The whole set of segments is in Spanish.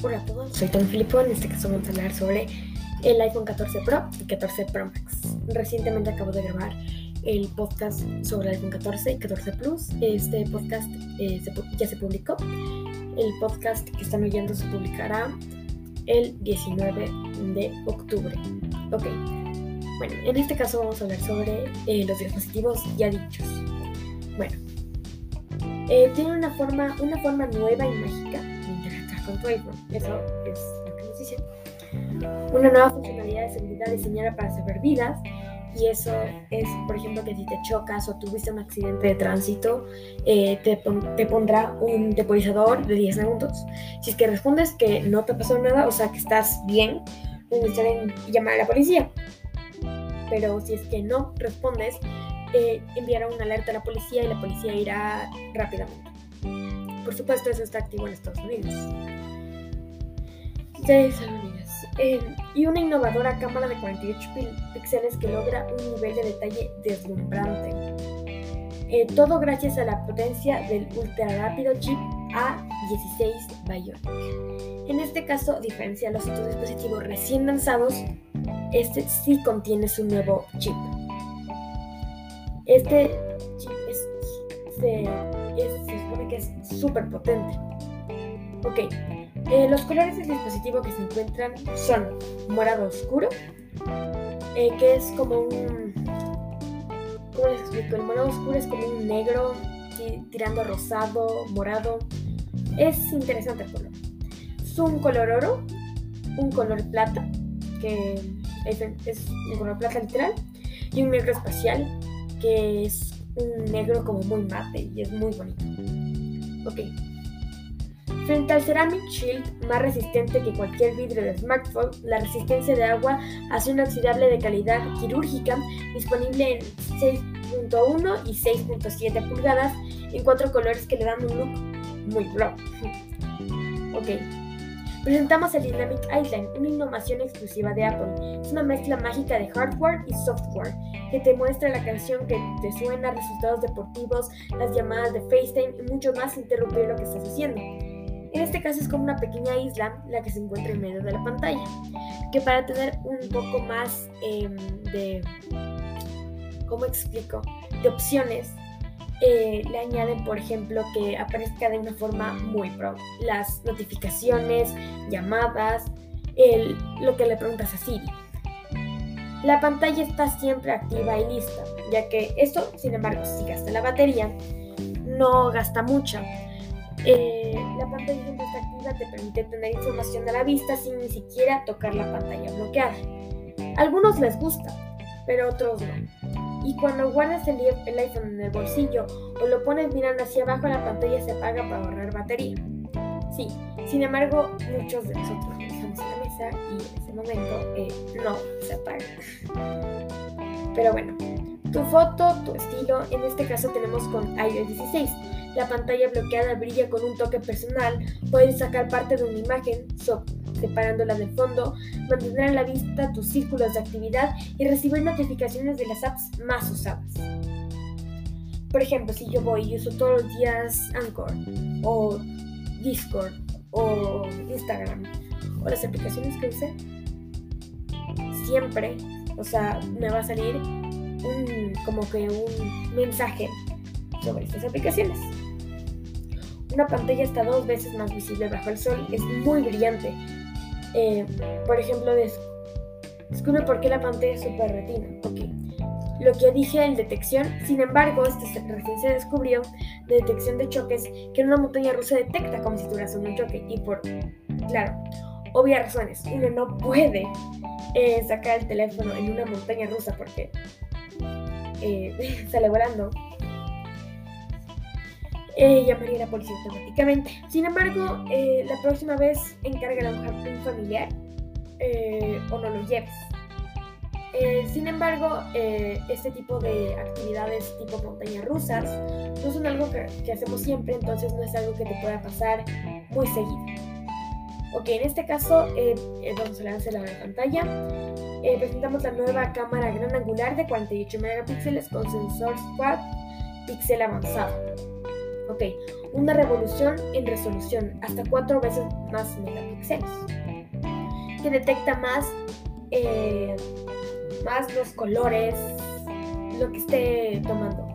Hola a todos, soy Tom Filippo. En este caso vamos a hablar sobre el iPhone 14 Pro y 14 Pro Max. Recientemente acabo de grabar el podcast sobre el iPhone 14 y 14 Plus. Este podcast eh, ya se publicó. El podcast que están oyendo se publicará el 19 de octubre. Ok, bueno, en este caso vamos a hablar sobre eh, los dispositivos ya dichos. Bueno, eh, tiene una forma, una forma nueva y mágica con. Eso es lo que nos dicen. Una nueva funcionalidad de seguridad diseñada para salvar vidas. Y eso es, por ejemplo, que si te chocas o tuviste un accidente de tránsito, eh, te, te, pondrá un temporizador de 10 segundos. Si es que respondes que no te pasó nada, o sea que estás bien, necesitan llamar a la policía. Pero si es que no respondes, eh, enviará una alerta a la policía y la policía irá rápidamente. Por supuesto, eso está activo en Estados Unidos. Eh, y una innovadora cámara de 48 píxeles que logra un nivel de detalle deslumbrante. Eh, todo gracias a la potencia del ultra rápido chip A16 Bionic. En este caso, a diferencia de los otros dispositivos recién lanzados, este sí contiene su nuevo chip. Este chip se, se supone que es súper potente. Ok, eh, los colores del dispositivo que se encuentran son morado oscuro, eh, que es como un... ¿Cómo les explico? El morado oscuro es como un negro tirando rosado, morado. Es interesante el color. Es un color oro, un color plata, que es, es un color plata literal, y un negro espacial, que es un negro como muy mate y es muy bonito. Ok. Frente al Ceramic Shield, más resistente que cualquier vidrio de smartphone, la resistencia de agua hace un oxidable de calidad quirúrgica disponible en 6.1 y 6.7 pulgadas en cuatro colores que le dan un look muy pro. ok. Presentamos el Dynamic Island, una innovación exclusiva de Apple. Es una mezcla mágica de hardware y software que te muestra la canción que te suena, resultados deportivos, las llamadas de FaceTime y mucho más sin interrumpir lo que estás haciendo. En este caso es como una pequeña isla la que se encuentra en medio de la pantalla, que para tener un poco más em, de, ¿cómo explico?, de opciones, eh, le añaden, por ejemplo, que aparezca de una forma muy pro. Las notificaciones, llamadas, lo que le preguntas a Siri. La pantalla está siempre activa y lista, ya que esto, sin embargo, si gasta la batería, no gasta mucha. Eh, la pantalla siempre está activa te permite tener información a la vista sin ni siquiera tocar la pantalla bloqueada. A algunos les gusta, pero otros no. Y cuando guardas el, el iPhone en el bolsillo o lo pones mirando hacia abajo, la pantalla se apaga para ahorrar batería. Sí, sin embargo, muchos de nosotros dejamos en la mesa y en ese momento eh, no se apaga. Pero bueno, tu foto, tu estilo, en este caso tenemos con iOS 16 la pantalla bloqueada brilla con un toque personal, puedes sacar parte de una imagen, separándola del fondo, mantener a la vista tus círculos de actividad y recibir notificaciones de las apps más usadas. Por ejemplo, si yo voy y uso todos los días Anchor o Discord o Instagram o las aplicaciones que use, siempre, o sea, me va a salir como que un mensaje sobre estas aplicaciones. Una pantalla está dos veces más visible bajo el sol, es muy brillante. Eh, por ejemplo, descubre por qué la pantalla es super retina. Ok. Lo que dije en detección, sin embargo, este recién se descubrió de detección de choques que una montaña rusa detecta como si tuvieras un choque. Y por, claro, obvias razones, uno no puede eh, sacar el teléfono en una montaña rusa porque eh, sale volando eh, llamaría a la policía automáticamente. Sin embargo, eh, la próxima vez encarga a un familiar eh, o no lo lleves. sin embargo, este tipo de actividades tipo montañas rusas no son algo que, que, hacemos siempre, entonces no es algo que te pueda pasar muy seguido. Ok, en este caso vamos a lanzar la pantalla. presentamos la nueva cámara gran angular de 48 megapíxeles con sensor quad píxel avanzado. Ok, una revolución en resolución, hasta cuatro veces más megapíxeles, que detecta más, eh, más los colores, lo que esté tomando.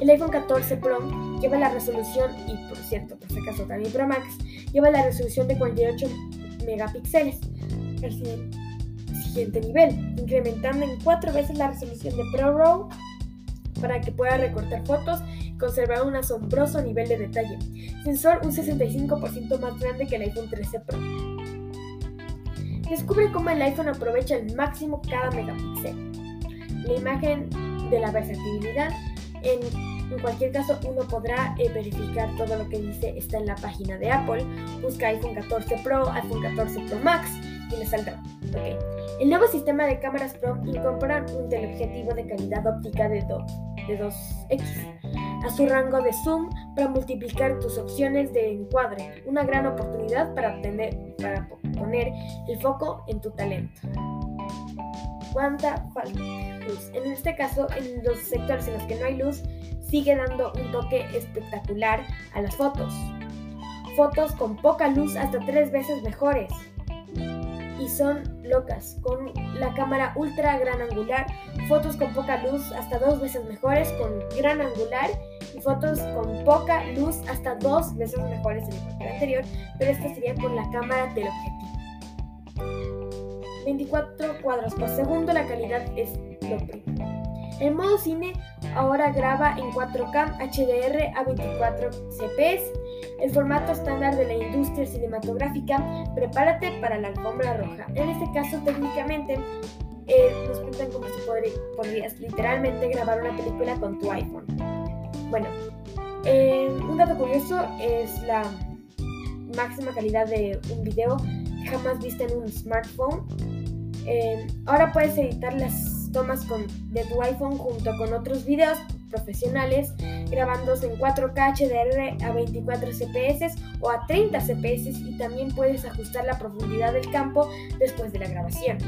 El iPhone 14 Pro lleva la resolución, y por cierto, por si acaso también Pro Max, lleva la resolución de 48 megapíxeles. El siguiente nivel, incrementando en cuatro veces la resolución de ProRAW para que pueda recortar fotos y conservar un asombroso nivel de detalle. Sensor un 65% más grande que el iPhone 13 Pro. Descubre cómo el iPhone aprovecha al máximo cada megapíxel. La imagen de la versatilidad en, cualquier caso, uno podrá eh, verificar todo lo que dice está en la página de Apple. Busca iPhone 14 Pro, iPhone 14 Pro Max y le saldrá. Okay. El nuevo sistema de cámaras Pro incorpora un teleobjetivo de calidad óptica de, de 2x a su rango de zoom para multiplicar tus opciones de encuadre, una gran oportunidad para, obtener, para poner el foco en tu talento. ¿Cuánta? Luz. En este caso, en los sectores en los que no hay luz, sigue dando un toque espectacular a las fotos. Fotos con poca luz hasta tres veces mejores y son locas. Con la cámara ultra gran angular, fotos con poca luz hasta dos veces mejores con gran angular y fotos con poca luz hasta dos veces mejores en el anterior, pero esta sería por la cámara del objetivo. 24 cuadros por segundo, la calidad es lo primero. El modo cine ahora graba en 4K HDR a 24 CPS el formato estándar de la industria cinematográfica, prepárate para la alfombra roja. En este caso, técnicamente, eh, nos cuentan cómo si podrías literalmente grabar una película con tu iPhone. Bueno, eh, un dato curioso es la máxima calidad de un video jamás vista en un smartphone. Eh, ahora puedes editar las tomas con, de tu iPhone junto con otros videos profesionales grabándose en 4K HDR a 24 CPS o a 30 CPS y también puedes ajustar la profundidad del campo después de la grabación.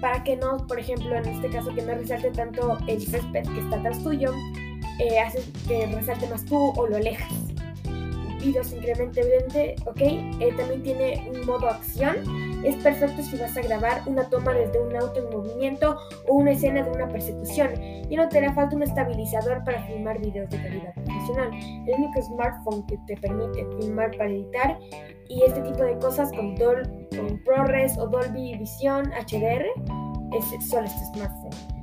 Para que no, por ejemplo, en este caso que no resalte tanto el césped que está atrás tuyo, eh, haces que resalte más tú o lo alejas. Videos incrementemente, ok, eh, también tiene un modo acción. Es perfecto si vas a grabar una toma desde un auto en movimiento o una escena de una persecución. Y no te hará falta un estabilizador para filmar videos de calidad profesional. El único smartphone que te permite filmar para editar y este tipo de cosas con, con ProRes o Dolby Vision HDR es solo este smartphone.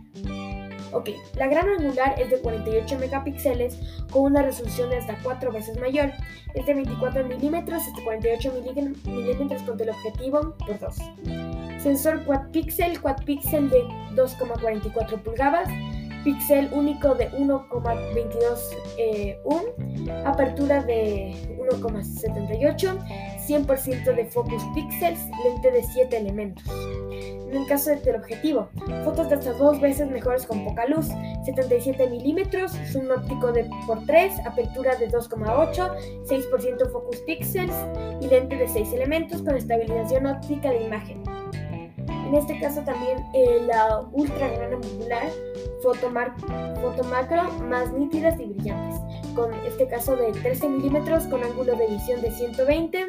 Ok, la gran angular es de 48 megapíxeles con una resolución de hasta 4 veces mayor. Es de 24 milímetros hasta 48 milímetros con el objetivo por 2. Sensor quad pixel, quad pixel de 2,44 pulgadas, píxel único de 1,22 eh, apertura de 1,78, 100% de focus pixels, lente de 7 elementos. En el caso del teleobjetivo, fotos de hasta dos veces mejores con poca luz, 77 milímetros, zoom óptico de por 3, apertura de 2,8, 6% focus pixels y lente de 6 elementos con estabilización óptica de imagen. En este caso también eh, la ultra gran angular foto, foto macro más nítidas y brillantes, con este caso de 13 milímetros con ángulo de visión de 120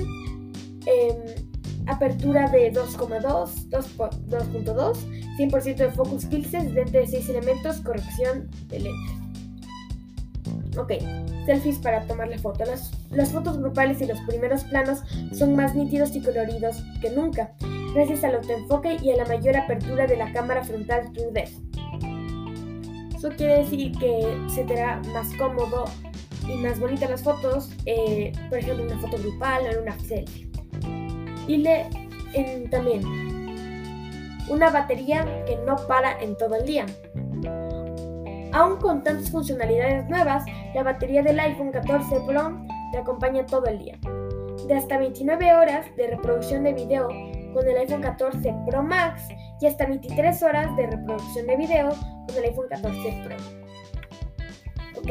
apertura de 2,2, 2.2, 100% de focus pixels, lente de 6 elementos, corrección de lente. Ok, selfies para tomar la foto. Las, las fotos grupales y los primeros planos son más nítidos y coloridos que nunca, gracias al autoenfoque y a la mayor apertura de la cámara frontal True Depth. Eso quiere decir que se te hará más cómodo y más bonitas las fotos, eh, por ejemplo, una foto grupal o en una selfie y le también una batería que no para en todo el día. Aún con tantas funcionalidades nuevas, la batería del iPhone 14 Pro te acompaña todo el día. De hasta 29 horas de reproducción de video con el iPhone 14 Pro Max y hasta 23 horas de reproducción de video con el iPhone 14 Pro. Ok,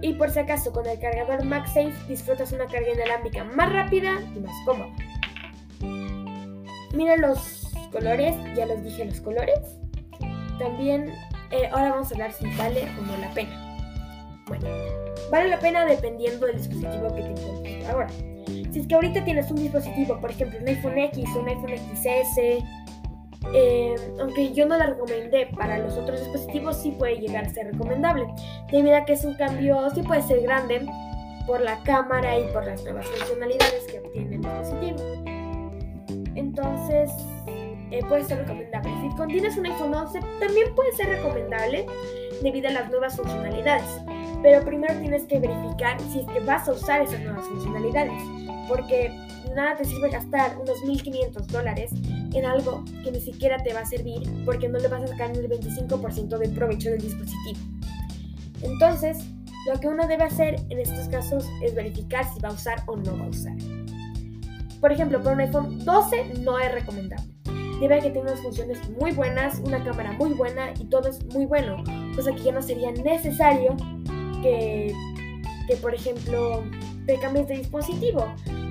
y por si acaso con el cargador MagSafe disfrutas una carga inalámbrica más rápida y más cómoda. Mira los colores, ya les dije los colores. También, eh, ahora vamos a hablar si vale o no la pena. Bueno, Vale la pena dependiendo del dispositivo que te encuentres ahora. Si es que ahorita tienes un dispositivo, por ejemplo, un iPhone X un iPhone XS, eh, aunque yo no la recomendé para los otros dispositivos, sí puede llegar a ser recomendable, debido a que es un cambio, sí puede ser grande por la cámara y por las nuevas funcionalidades que obtiene el dispositivo. Entonces, eh, puede ser recomendable. Si tienes un iPhone 11, también puede ser recomendable debido a las nuevas funcionalidades. Pero primero tienes que verificar si es que vas a usar esas nuevas funcionalidades. Porque nada te sirve gastar unos 1.500 dólares en algo que ni siquiera te va a servir porque no le vas a sacar el 25% del provecho del dispositivo. Entonces, lo que uno debe hacer en estos casos es verificar si va a usar o no va a usar. Por ejemplo, para un iPhone 12 no es recomendable. Debe que tenga unas funciones muy buenas, una cámara muy buena y todo es muy bueno, cosa que ya no sería necesario que, que por ejemplo, te cambies de dispositivo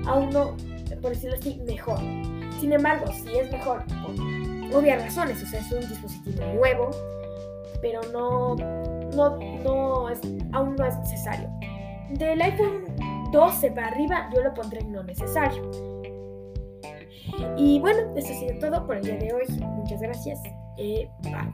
a uno, por decirlo así, mejor. Sin embargo, si es mejor por obvias razones, o sea, es un dispositivo nuevo, pero no, no, no es, aún no es necesario. Del iPhone 12 para arriba, yo lo pondré no necesario. Y bueno, eso ha sido todo por el día de hoy. Muchas gracias. Eh, bye.